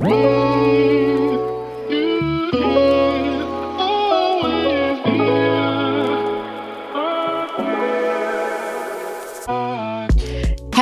Whoa!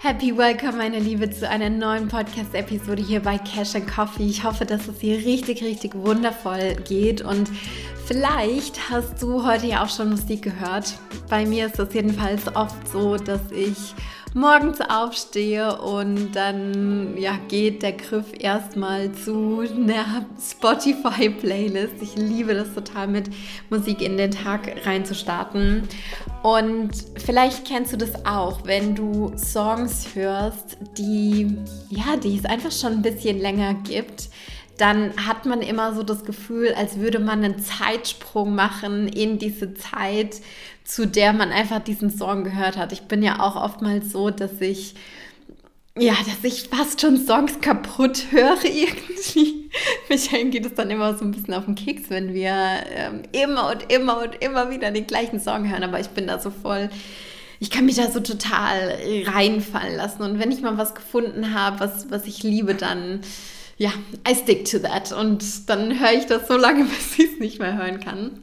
Happy Welcome, meine Liebe, zu einer neuen Podcast-Episode hier bei Cash and Coffee. Ich hoffe, dass es hier richtig, richtig wundervoll geht und vielleicht hast du heute ja auch schon Musik gehört. Bei mir ist es jedenfalls oft so, dass ich morgens aufstehe und dann ja, geht der Griff erstmal zu einer Spotify-Playlist. Ich liebe das total mit Musik in den Tag reinzustarten. Und vielleicht kennst du das auch, wenn du Songs hörst, die ja, die es einfach schon ein bisschen länger gibt dann hat man immer so das Gefühl, als würde man einen Zeitsprung machen in diese Zeit, zu der man einfach diesen Song gehört hat. Ich bin ja auch oftmals so, dass ich ja, dass ich fast schon Songs kaputt höre irgendwie. Michael geht es dann immer so ein bisschen auf den Keks, wenn wir ähm, immer und immer und immer wieder den gleichen Song hören. Aber ich bin da so voll, ich kann mich da so total reinfallen lassen. Und wenn ich mal was gefunden habe, was, was ich liebe, dann ja, I stick to that. Und dann höre ich das so lange, bis ich es nicht mehr hören kann.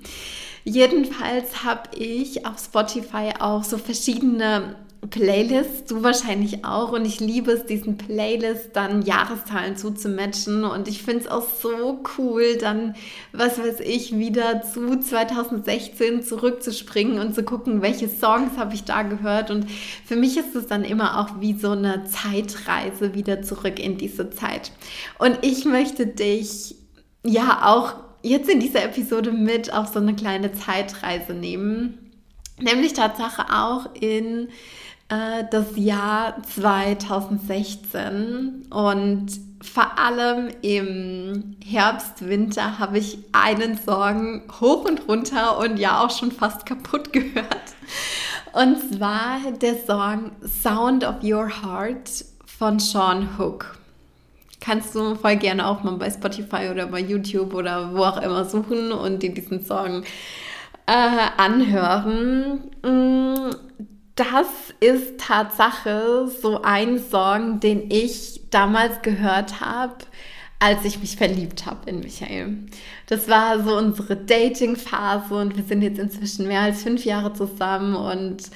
Jedenfalls habe ich auf Spotify auch so verschiedene Playlists, du wahrscheinlich auch. Und ich liebe es, diesen Playlists dann Jahreszahlen zuzumatchen. Und ich finde es auch so cool, dann, was weiß ich, wieder zu 2016 zurückzuspringen und zu gucken, welche Songs habe ich da gehört. Und für mich ist es dann immer auch wie so eine Zeitreise wieder zurück in diese Zeit. Und ich möchte dich ja auch jetzt in dieser Episode mit auf so eine kleine Zeitreise nehmen. Nämlich Tatsache auch in äh, das Jahr 2016 und vor allem im Herbst, Winter habe ich einen Song hoch und runter und ja auch schon fast kaputt gehört. Und zwar der Song Sound of Your Heart von Sean Hook. Kannst du voll gerne auch mal bei Spotify oder bei YouTube oder wo auch immer suchen und dir diesen Song äh, anhören. Mm, das ist Tatsache so ein Song, den ich damals gehört habe, als ich mich verliebt habe in Michael. Das war so unsere Dating-Phase und wir sind jetzt inzwischen mehr als fünf Jahre zusammen und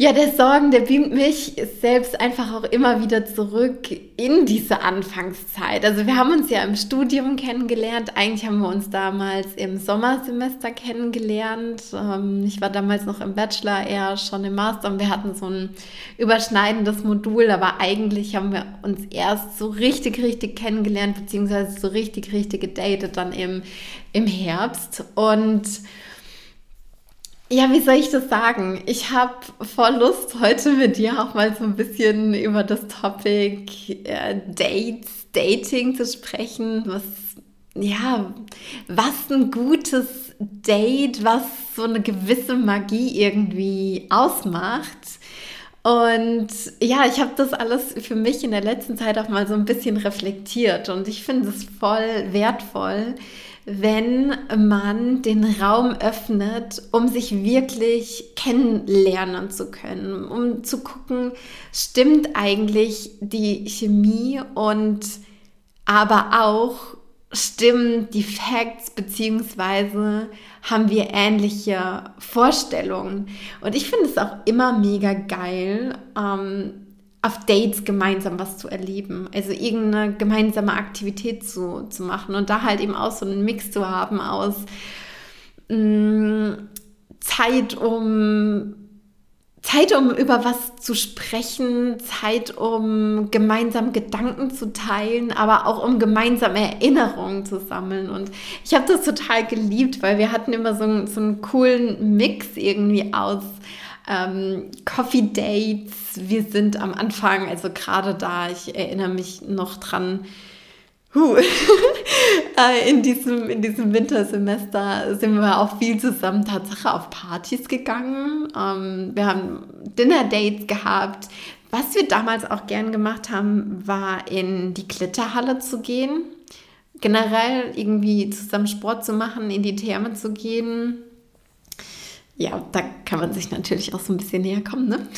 ja, der Sorgen, der beamt mich selbst einfach auch immer wieder zurück in diese Anfangszeit. Also wir haben uns ja im Studium kennengelernt. Eigentlich haben wir uns damals im Sommersemester kennengelernt. Ähm, ich war damals noch im Bachelor, er schon im Master und wir hatten so ein überschneidendes Modul. Aber eigentlich haben wir uns erst so richtig, richtig kennengelernt, beziehungsweise so richtig, richtig gedatet dann im, im Herbst. Und ja, wie soll ich das sagen? Ich habe voll Lust, heute mit dir auch mal so ein bisschen über das Topic äh, Dates, Dating zu sprechen. Was, ja, was ein gutes Date, was so eine gewisse Magie irgendwie ausmacht. Und ja, ich habe das alles für mich in der letzten Zeit auch mal so ein bisschen reflektiert und ich finde es voll wertvoll, wenn man den Raum öffnet, um sich wirklich kennenlernen zu können, um zu gucken, stimmt eigentlich die Chemie und aber auch stimmen die Facts beziehungsweise haben wir ähnliche Vorstellungen. Und ich finde es auch immer mega geil, ähm, auf Dates gemeinsam was zu erleben. Also irgendeine gemeinsame Aktivität zu, zu machen und da halt eben auch so einen Mix zu haben aus mh, mm, Zeit, um Zeit, um über was zu sprechen, Zeit, um gemeinsam Gedanken zu teilen, aber auch um gemeinsam Erinnerungen zu sammeln. Und ich habe das total geliebt, weil wir hatten immer so, so einen coolen Mix irgendwie aus ähm, Coffee Dates. Wir sind am Anfang, also gerade da, ich erinnere mich noch dran, Huh. Äh, in, diesem, in diesem Wintersemester sind wir auch viel zusammen Tatsache auf Partys gegangen. Ähm, wir haben Dinner-Dates gehabt. Was wir damals auch gern gemacht haben, war in die Glitterhalle zu gehen. Generell irgendwie zusammen Sport zu machen, in die Therme zu gehen. Ja, da kann man sich natürlich auch so ein bisschen näher kommen, ne?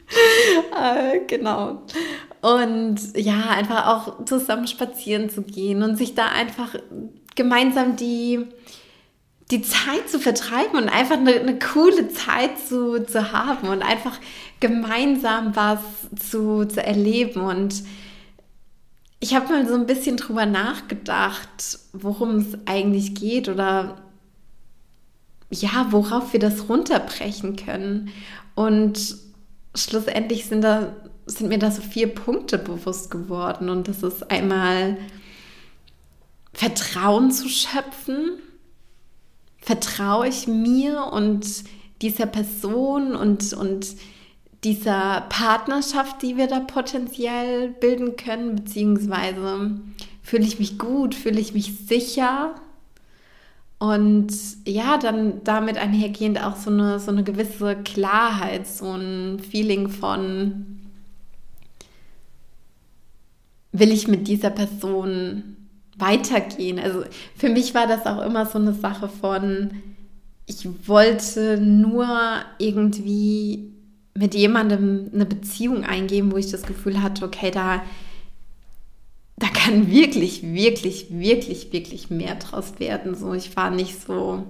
äh, genau. Und ja, einfach auch zusammen spazieren zu gehen und sich da einfach gemeinsam die, die Zeit zu vertreiben und einfach eine, eine coole Zeit zu, zu haben und einfach gemeinsam was zu, zu erleben. Und ich habe mal so ein bisschen drüber nachgedacht, worum es eigentlich geht oder ja, worauf wir das runterbrechen können. Und schlussendlich sind da sind mir da so vier Punkte bewusst geworden. Und das ist einmal Vertrauen zu schöpfen. Vertraue ich mir und dieser Person und, und dieser Partnerschaft, die wir da potenziell bilden können, beziehungsweise fühle ich mich gut, fühle ich mich sicher. Und ja, dann damit einhergehend auch so eine, so eine gewisse Klarheit, so ein Feeling von, will ich mit dieser Person weitergehen? Also für mich war das auch immer so eine Sache von, ich wollte nur irgendwie mit jemandem eine Beziehung eingehen, wo ich das Gefühl hatte, okay, da, da kann wirklich, wirklich, wirklich, wirklich mehr draus werden. So, ich war nicht so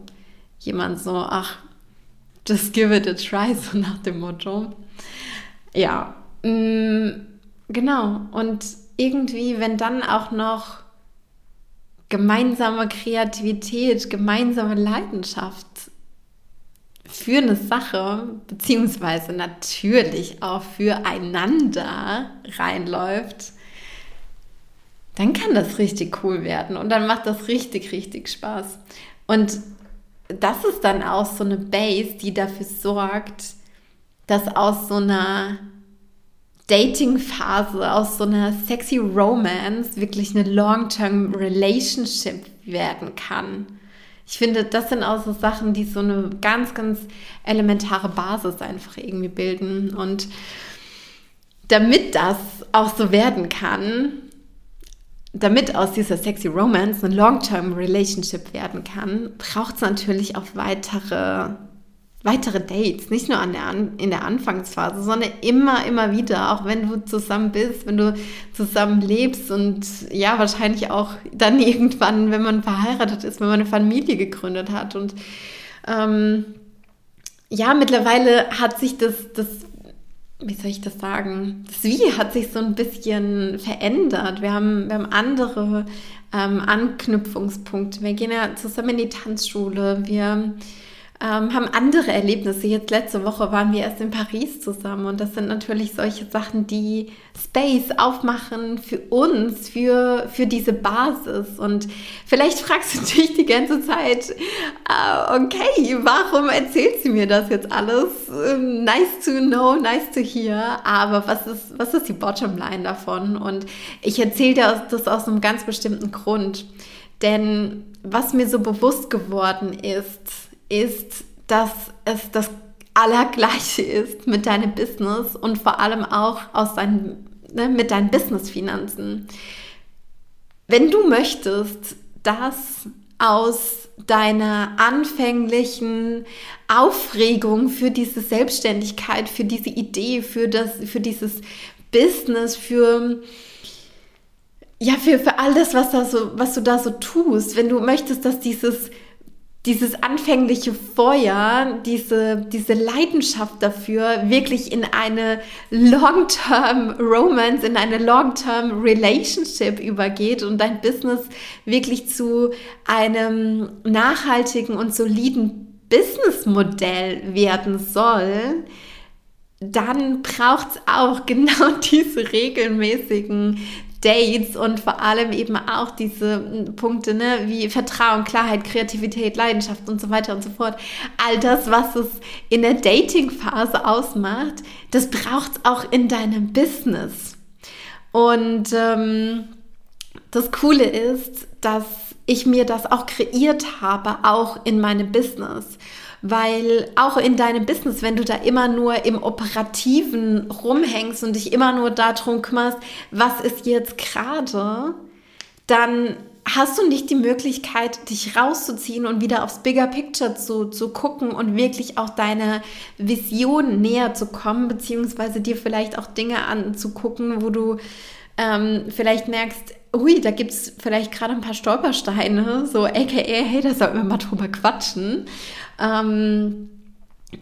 jemand so, ach, just give it a try, so nach dem Motto. Ja, mh, mm, genau. Und irgendwie, wenn dann auch noch gemeinsame Kreativität, gemeinsame Leidenschaft für eine Sache, beziehungsweise natürlich auch füreinander reinläuft, dann kann das richtig cool werden und dann macht das richtig, richtig Spaß. Und das ist dann auch so eine Base, die dafür sorgt, dass aus so einer Dating-Phase, aus so einer sexy Romance wirklich eine Long-Term Relationship werden kann. Ich finde, das sind auch so Sachen, die so eine ganz, ganz elementare Basis einfach irgendwie bilden. Und damit das auch so werden kann, damit aus dieser sexy Romance eine Long-Term Relationship werden kann, braucht es natürlich auch weitere weitere Dates, nicht nur an der in der Anfangsphase, sondern immer, immer wieder, auch wenn du zusammen bist, wenn du zusammen lebst und ja, wahrscheinlich auch dann irgendwann, wenn man verheiratet ist, wenn man eine Familie gegründet hat. Und ähm, ja, mittlerweile hat sich das, das, wie soll ich das sagen, das Wie hat sich so ein bisschen verändert. Wir haben, wir haben andere ähm, Anknüpfungspunkte. Wir gehen ja zusammen in die Tanzschule, wir ähm, haben andere Erlebnisse. Jetzt letzte Woche waren wir erst in Paris zusammen und das sind natürlich solche Sachen, die Space aufmachen für uns, für, für diese Basis. Und vielleicht fragst du dich die ganze Zeit, äh, okay, warum erzählt sie mir das jetzt alles? Ähm, nice to know, nice to hear. Aber was ist, was ist die Bottomline davon? Und ich erzähle dir das aus einem ganz bestimmten Grund. Denn was mir so bewusst geworden ist, ist, dass es das Allergleiche ist mit deinem Business und vor allem auch aus deinen, ne, mit deinen Businessfinanzen. Wenn du möchtest, dass aus deiner anfänglichen Aufregung für diese Selbstständigkeit, für diese Idee, für, das, für dieses Business, für, ja, für, für alles, was, da so, was du da so tust, wenn du möchtest, dass dieses dieses anfängliche Feuer, diese, diese Leidenschaft dafür wirklich in eine Long-Term Romance, in eine Long-Term Relationship übergeht und dein Business wirklich zu einem nachhaltigen und soliden Businessmodell werden soll, dann braucht es auch genau diese regelmäßigen Dates und vor allem eben auch diese hm, Punkte, ne, wie Vertrauen, Klarheit, Kreativität, Leidenschaft und so weiter und so fort. All das, was es in der Dating-Phase ausmacht, das braucht es auch in deinem Business. Und ähm, das Coole ist, dass ich mir das auch kreiert habe, auch in meinem Business. Weil auch in deinem Business, wenn du da immer nur im Operativen rumhängst und dich immer nur darum kümmerst, was ist jetzt gerade, dann hast du nicht die Möglichkeit, dich rauszuziehen und wieder aufs Bigger Picture zu, zu gucken und wirklich auch deine Vision näher zu kommen, beziehungsweise dir vielleicht auch Dinge anzugucken, wo du ähm, vielleicht merkst, ui, da gibt es vielleicht gerade ein paar Stolpersteine, so aka, hey, da sollten wir mal drüber quatschen. Ähm,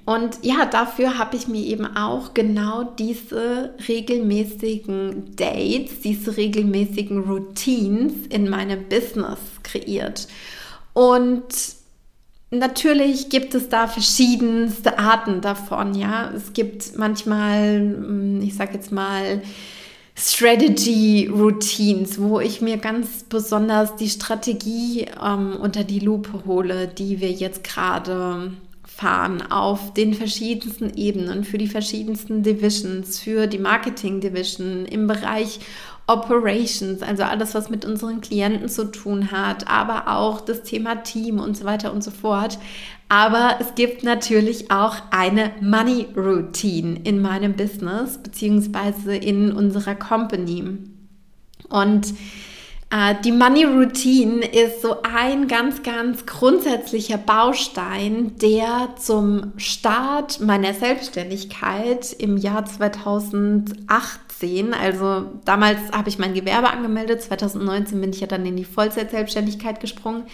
und ja, dafür habe ich mir eben auch genau diese regelmäßigen Dates, diese regelmäßigen Routines in meinem Business kreiert. Und natürlich gibt es da verschiedenste Arten davon, ja. Es gibt manchmal, ich sage jetzt mal, Strategy Routines, wo ich mir ganz besonders die Strategie ähm, unter die Lupe hole, die wir jetzt gerade fahren auf den verschiedensten Ebenen, für die verschiedensten Divisions, für die Marketing Division im Bereich Operations, also alles, was mit unseren Klienten zu tun hat, aber auch das Thema Team und so weiter und so fort. Aber es gibt natürlich auch eine Money Routine in meinem Business beziehungsweise in unserer Company. Und äh, die Money Routine ist so ein ganz, ganz grundsätzlicher Baustein, der zum Start meiner Selbstständigkeit im Jahr 2008 2018. Also damals habe ich mein Gewerbe angemeldet. 2019 bin ich ja dann in die Vollzeit-Selbstständigkeit gesprungen.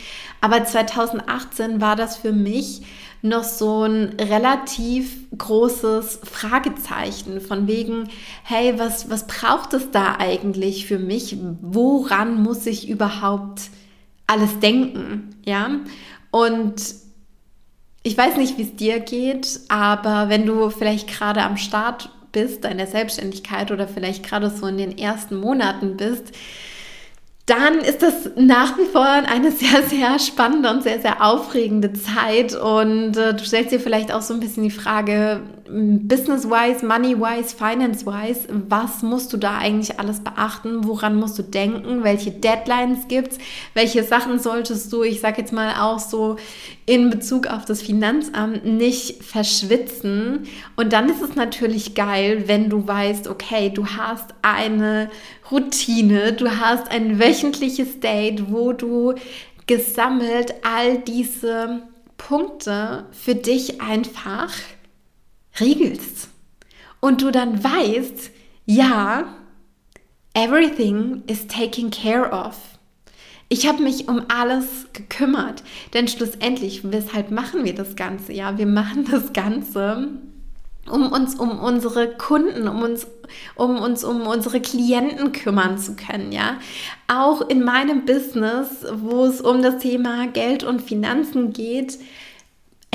Aber 2018 war das für mich noch so ein relativ großes Fragezeichen von wegen, hey, was, was braucht es da eigentlich für mich? Woran muss ich überhaupt alles denken? Ja. Und ich weiß nicht, wie es dir geht, aber wenn du vielleicht gerade am Start bist, deiner Selbstständigkeit oder vielleicht gerade so in den ersten Monaten bist, dann ist das nach wie vor eine sehr, sehr spannende und sehr, sehr aufregende Zeit. Und äh, du stellst dir vielleicht auch so ein bisschen die Frage, business-wise, money-wise, finance-wise, was musst du da eigentlich alles beachten? Woran musst du denken? Welche Deadlines gibt es? Welche Sachen solltest du, ich sage jetzt mal auch so in Bezug auf das Finanzamt, nicht verschwitzen? Und dann ist es natürlich geil, wenn du weißt, okay, du hast eine Routine, du hast ein wöchentliches Date, wo du gesammelt all diese Punkte für dich einfach regelst. Und du dann weißt, ja, everything is taken care of. Ich habe mich um alles gekümmert, denn schlussendlich, weshalb machen wir das Ganze? Ja, wir machen das Ganze, um uns um unsere Kunden, um uns um uns um unsere Klienten kümmern zu können, ja? Auch in meinem Business, wo es um das Thema Geld und Finanzen geht,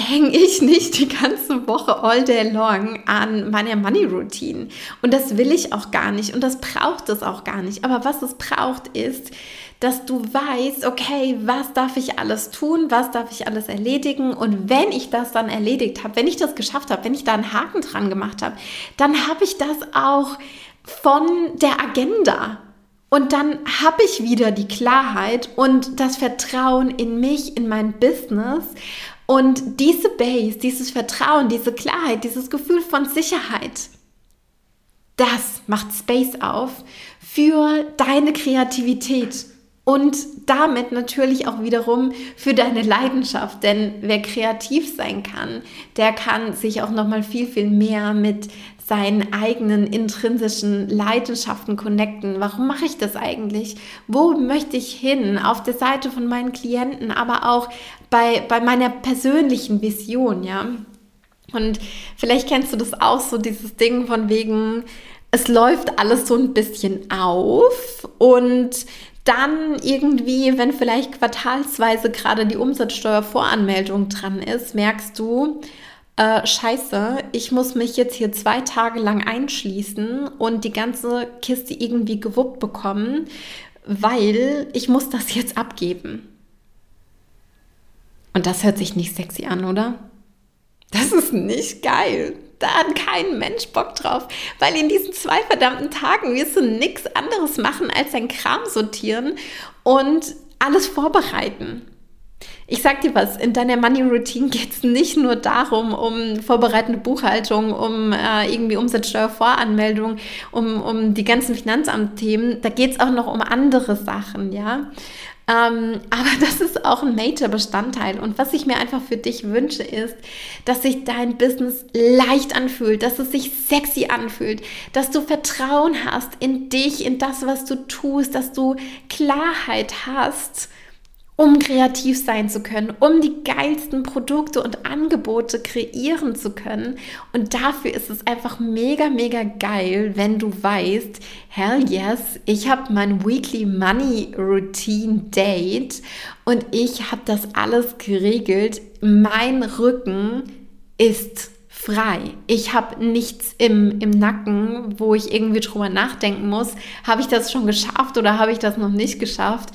hänge ich nicht die ganze Woche all day long an meiner Money Routine. Und das will ich auch gar nicht und das braucht es auch gar nicht. Aber was es braucht ist, dass du weißt, okay, was darf ich alles tun, was darf ich alles erledigen und wenn ich das dann erledigt habe, wenn ich das geschafft habe, wenn ich da einen Haken dran gemacht habe, dann habe ich das auch von der Agenda. Und dann habe ich wieder die Klarheit und das Vertrauen in mich, in mein Business. Und diese Base, dieses Vertrauen, diese Klarheit, dieses Gefühl von Sicherheit, das macht Space auf für deine Kreativität und damit natürlich auch wiederum für deine Leidenschaft, denn wer kreativ sein kann, der kann sich auch noch mal viel viel mehr mit seinen eigenen intrinsischen Leidenschaften connecten. Warum mache ich das eigentlich? Wo möchte ich hin? Auf der Seite von meinen Klienten, aber auch bei, bei meiner persönlichen Vision, ja. Und vielleicht kennst du das auch so, dieses Ding von wegen, es läuft alles so ein bisschen auf und dann irgendwie, wenn vielleicht quartalsweise gerade die Umsatzsteuervoranmeldung dran ist, merkst du, äh, scheiße, ich muss mich jetzt hier zwei Tage lang einschließen und die ganze Kiste irgendwie gewuppt bekommen, weil ich muss das jetzt abgeben. Und das hört sich nicht sexy an, oder? Das ist nicht geil. Da hat kein Mensch Bock drauf, weil in diesen zwei verdammten Tagen wirst du nichts anderes machen, als dein Kram sortieren und alles vorbereiten. Ich sag dir was, in deiner Money Routine geht es nicht nur darum, um vorbereitende Buchhaltung, um äh, irgendwie Umsatzsteuervoranmeldung, um, um die ganzen Finanzamtthemen. Da geht es auch noch um andere Sachen, ja. Ähm, aber das ist auch ein Major-Bestandteil. Und was ich mir einfach für dich wünsche, ist, dass sich dein Business leicht anfühlt, dass es sich sexy anfühlt, dass du Vertrauen hast in dich, in das, was du tust, dass du Klarheit hast um kreativ sein zu können, um die geilsten Produkte und Angebote kreieren zu können. Und dafür ist es einfach mega, mega geil, wenn du weißt, hell yes, ich habe mein Weekly Money Routine Date und ich habe das alles geregelt. Mein Rücken ist frei. Ich habe nichts im, im Nacken, wo ich irgendwie drüber nachdenken muss. Habe ich das schon geschafft oder habe ich das noch nicht geschafft?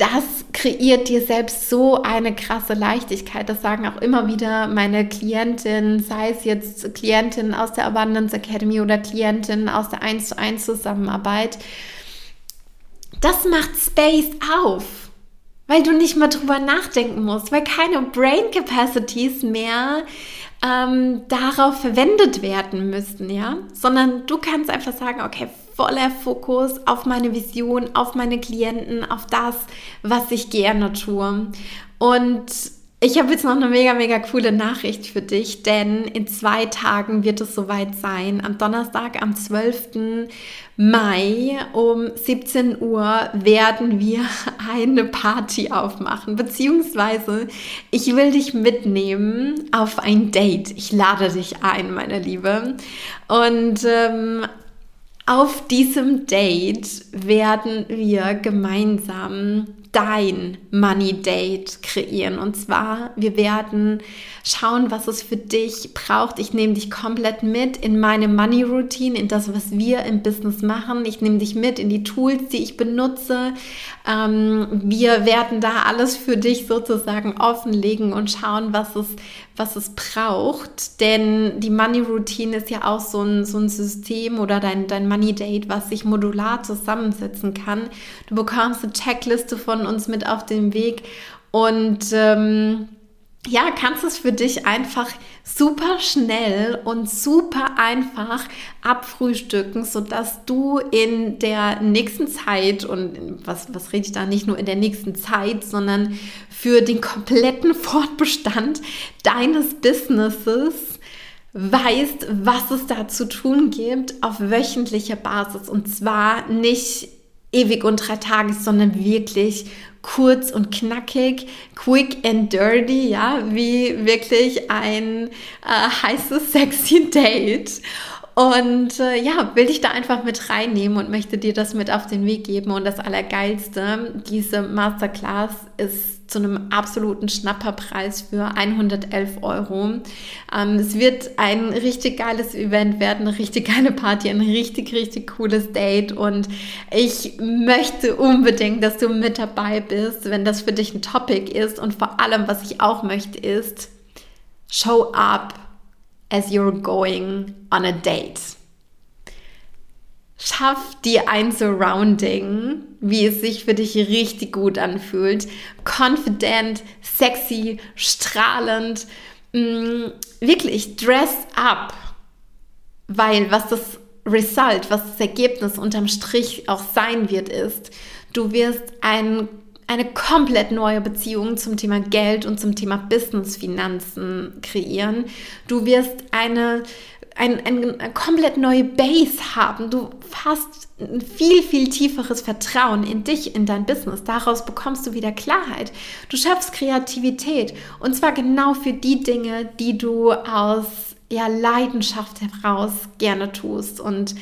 Das kreiert dir selbst so eine krasse Leichtigkeit. Das sagen auch immer wieder meine Klientinnen, sei es jetzt Klientinnen aus der Abundance Academy oder Klientinnen aus der 1 zu 1 Zusammenarbeit. Das macht Space auf, weil du nicht mehr drüber nachdenken musst, weil keine Brain Capacities mehr ähm, darauf verwendet werden müssten, ja, sondern du kannst einfach sagen, okay, voller Fokus auf meine Vision, auf meine Klienten, auf das, was ich gerne tue. Und ich habe jetzt noch eine mega, mega coole Nachricht für dich, denn in zwei Tagen wird es soweit sein. Am Donnerstag, am 12. Mai um 17 Uhr werden wir eine Party aufmachen, beziehungsweise ich will dich mitnehmen auf ein Date. Ich lade dich ein, meine Liebe. Und ähm, auf diesem Date werden wir gemeinsam dein Money Date kreieren. Und zwar, wir werden schauen, was es für dich braucht. Ich nehme dich komplett mit in meine Money Routine, in das, was wir im Business machen. Ich nehme dich mit in die Tools, die ich benutze. Ähm, wir werden da alles für dich sozusagen offenlegen und schauen, was es, was es braucht. Denn die Money Routine ist ja auch so ein, so ein System oder dein, dein Money Date, was sich modular zusammensetzen kann. Du bekommst eine Checkliste von von uns mit auf den Weg. Und ähm, ja, kannst es für dich einfach super schnell und super einfach abfrühstücken, sodass du in der nächsten Zeit und was, was rede ich da? Nicht nur in der nächsten Zeit, sondern für den kompletten Fortbestand deines Businesses weißt, was es da zu tun gibt auf wöchentlicher Basis. Und zwar nicht ewig und drei Tage, sondern wirklich kurz und knackig, quick and dirty, ja, wie wirklich ein äh, heißes, sexy Date. Und äh, ja, will dich da einfach mit reinnehmen und möchte dir das mit auf den Weg geben. Und das Allergeilste, diese Masterclass ist zu einem absoluten Schnapperpreis für 111 Euro. Ähm, es wird ein richtig geiles Event werden, eine richtig geile Party, ein richtig, richtig cooles Date und ich möchte unbedingt, dass du mit dabei bist, wenn das für dich ein Topic ist und vor allem, was ich auch möchte, ist, show up as you're going on a date. Schaff dir ein Surrounding, wie es sich für dich richtig gut anfühlt. Confident, sexy, strahlend. Mm, wirklich, dress up. Weil was das Result, was das Ergebnis unterm Strich auch sein wird, ist, du wirst ein, eine komplett neue Beziehung zum Thema Geld und zum Thema Business, Finanzen kreieren. Du wirst eine ein, ein, komplett neue Base haben. Du hast ein viel, viel tieferes Vertrauen in dich, in dein Business. Daraus bekommst du wieder Klarheit. Du schaffst Kreativität. Und zwar genau für die Dinge, die du aus ja, Leidenschaft heraus gerne tust. Und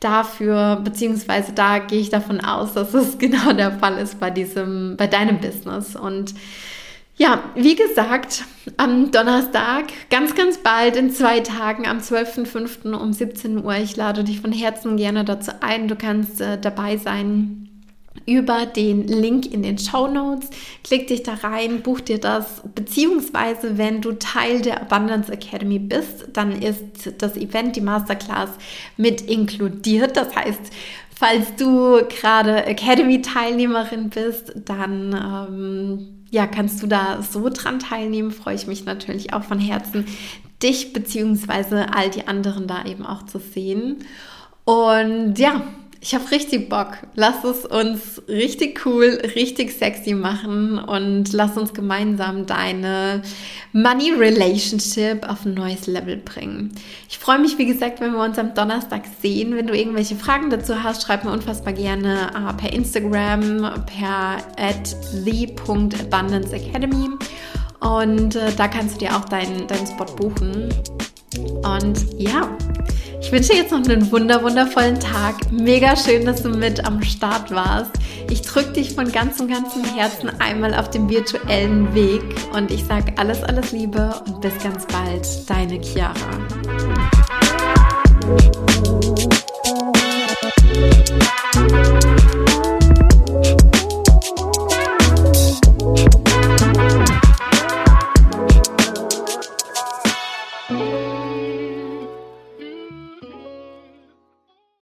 dafür, beziehungsweise da gehe ich davon aus, dass es genau der Fall ist bei diesem, bei deinem Business. Und ja, wie gesagt, am Donnerstag, ganz, ganz bald in zwei Tagen, am 12.05. um 17 Uhr. Ich lade dich von Herzen gerne dazu ein. Du kannst äh, dabei sein über den Link in den Show Notes. Klick dich da rein, buch dir das. Beziehungsweise, wenn du Teil der Abundance Academy bist, dann ist das Event, die Masterclass mit inkludiert. Das heißt, falls du gerade Academy-Teilnehmerin bist, dann ähm, ja, kannst du da so dran teilnehmen. Freue ich mich natürlich auch von Herzen, dich beziehungsweise all die anderen da eben auch zu sehen. Und ja, ich habe richtig Bock. Lass es uns richtig cool, richtig sexy machen und lass uns gemeinsam deine Money Relationship auf ein neues Level bringen. Ich freue mich, wie gesagt, wenn wir uns am Donnerstag sehen. Wenn du irgendwelche Fragen dazu hast, schreib mir unfassbar gerne uh, per Instagram, per the.abundanceacademy. Und uh, da kannst du dir auch deinen, deinen Spot buchen. Und ja, ich wünsche jetzt noch einen wunder wundervollen Tag. Mega schön, dass du mit am Start warst. Ich drücke dich von ganzem, ganzem Herzen einmal auf dem virtuellen Weg und ich sage alles, alles Liebe und bis ganz bald. Deine Chiara.